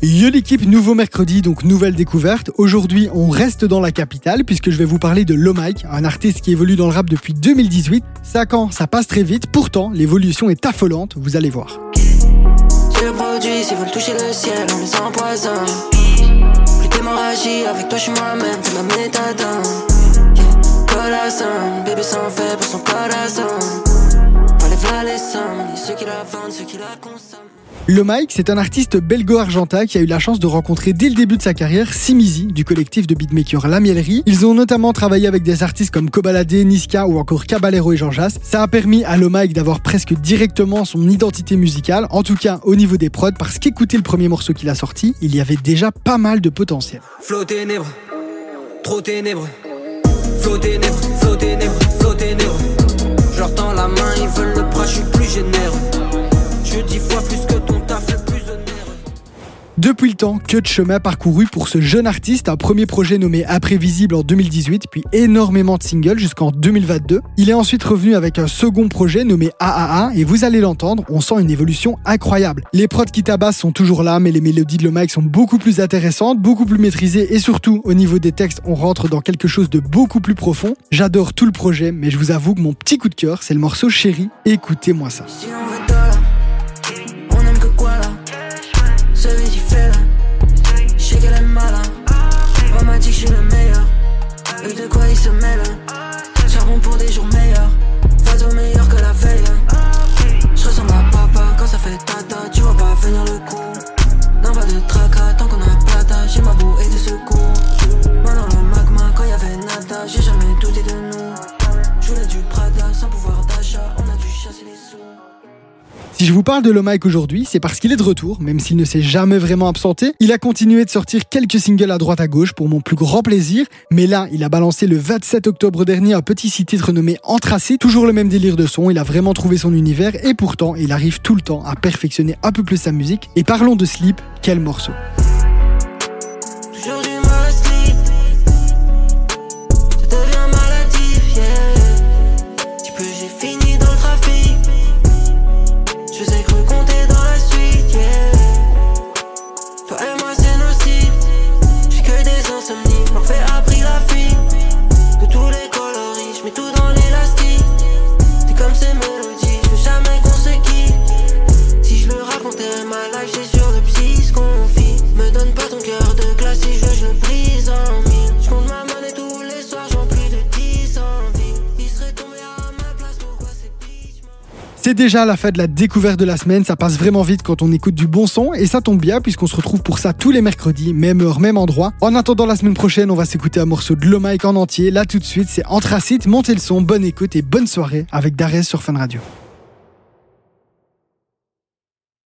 Yo l'équipe, nouveau mercredi, donc nouvelle découverte. Aujourd'hui, on reste dans la capitale puisque je vais vous parler de Lomike, un artiste qui évolue dans le rap depuis 2018. 5 ans, ça passe très vite, pourtant l'évolution est affolante, vous allez voir. Le ciel, on avec toi je moi-même, bébé s'en fait pour son ceux qui la vendent, ceux qui la consomment. Le Mike, c'est un artiste belgo-argentin qui a eu la chance de rencontrer dès le début de sa carrière Simizi du collectif de beatmakers La Mielerie. Ils ont notamment travaillé avec des artistes comme Kobalade, Niska ou encore Caballero et Jean Jass. Ça a permis à Le Mike d'avoir presque directement son identité musicale, en tout cas au niveau des prods, parce qu'écoutez le premier morceau qu'il a sorti, il y avait déjà pas mal de potentiel. Je dis fois plus que ton taf, le plus onéreux. Depuis le temps, que de chemin parcouru pour ce jeune artiste, un premier projet nommé Imprévisible en 2018, puis énormément de singles jusqu'en 2022. Il est ensuite revenu avec un second projet nommé AAA, et vous allez l'entendre, on sent une évolution incroyable. Les prods qui tabassent sont toujours là, mais les mélodies de le Mike sont beaucoup plus intéressantes, beaucoup plus maîtrisées, et surtout, au niveau des textes, on rentre dans quelque chose de beaucoup plus profond. J'adore tout le projet, mais je vous avoue que mon petit coup de cœur, c'est le morceau Chéri. Écoutez-moi ça. Vois pas venir le coup. Non, pas de tracas, tant qu'on a plata, j'ai ma boue et des secours. Moi dans le magma, quand y'avait nada, j'ai jamais douté de nous. Je du Prada sans pouvoir d'achat, on a dû chasser les sous. Si je vous parle de Mike aujourd'hui, c'est parce qu'il est de retour, même s'il ne s'est jamais vraiment absenté. Il a continué de sortir quelques singles à droite à gauche pour mon plus grand plaisir, mais là, il a balancé le 27 octobre dernier un petit six titres nommé Antracé, toujours le même délire de son, il a vraiment trouvé son univers et pourtant, il arrive tout le temps à perfectionner un peu plus sa musique. Et parlons de Sleep, quel morceau c'est sur le psy se confie Me donne pas ton cœur de glace si je veux, je le brise en mille Je compte ma monnaie tous les soirs, j'en plus de 10 en ville Il serait tombé à ma place, pourquoi c'est bitch C'est déjà la fin de la découverte de la semaine, ça passe vraiment vite quand on écoute du bon son et ça tombe bien puisqu'on se retrouve pour ça tous les mercredis, même heure, même endroit. En attendant la semaine prochaine, on va s'écouter un morceau de Le Mike en entier. Là tout de suite, c'est Anthracite, montez le son, bonne écoute et bonne soirée avec Darès sur Fun Radio.